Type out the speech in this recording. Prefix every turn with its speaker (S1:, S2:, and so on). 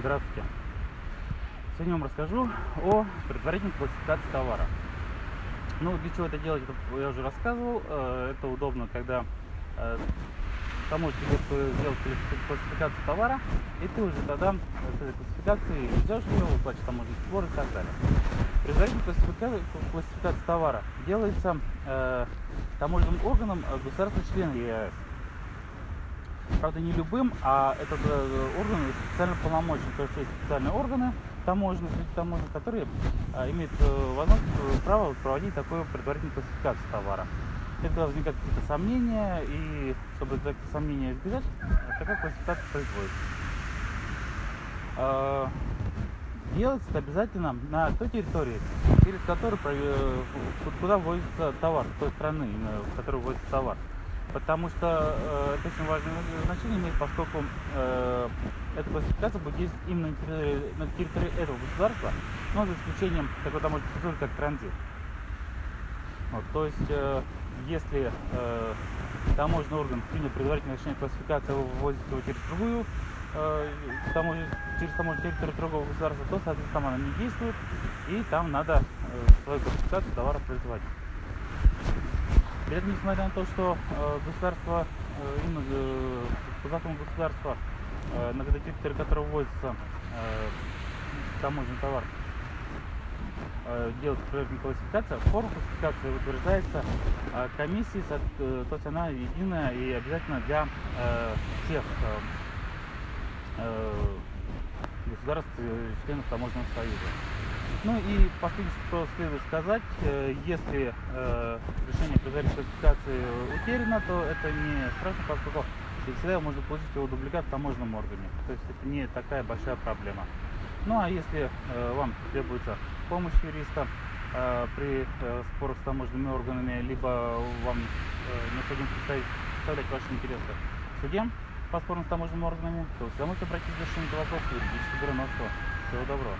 S1: Здравствуйте. Сегодня вам расскажу о предварительной классификации товара. Ну, для чего это делать, это я уже рассказывал. Э, Это удобно, когда э, таможня тебе сделать классификацию товара, и ты уже тогда с этой классификацией идешь в него, платишь таможенный сбор и так далее. Предварительная классификация, классификация товара делается э, таможенным органом э, государства-члена ЕАЭС. Правда, не любым, а этот э, орган специально полномочен. То есть есть специальные органы таможенные, среди которые э, имеют э, возможность, право проводить такую предварительную классификацию товара. Когда возникают какие-то сомнения, и чтобы эти сомнения избежать, такая классификация производится. Делается это обязательно на той территории, через которую, куда ввозится товар, той страны, в которую ввозится товар. Потому что э, это очень важное значение имеет, поскольку э, эта классификация будет действовать именно на территории, на территории этого государства, но за исключением такой таможенной процедуры, как транзит. Вот, то есть, э, если э, таможенный орган принял предварительное решение классификации, его вывозит его через другую э, таможен- через таможенную территорию другого государства, то, соответственно, она не действует, и там надо э, свою классификацию товара производить. При этом, несмотря на то, что э, государство, э, именно э, по закону государства, на которого вводится э, таможенный товар, делается предварительная классификация, форма классификации утверждается комиссией, то есть она единая и обязательно для всех государств, членов таможенного союза. Ну и последнее, что следует сказать, э, если э, решение предварительной классификации утеряно, то это не страшно, поскольку всегда можно получить его дубликат в таможенном органе. То есть это не такая большая проблема. Ну а если э, вам требуется помощь юриста при спорах с таможенными органами, либо вам необходимо представлять ваши интересы в суде по спорам с таможенными органами, то вы всегда можете обратиться за решением этого вопроса в бюро. Всего доброго.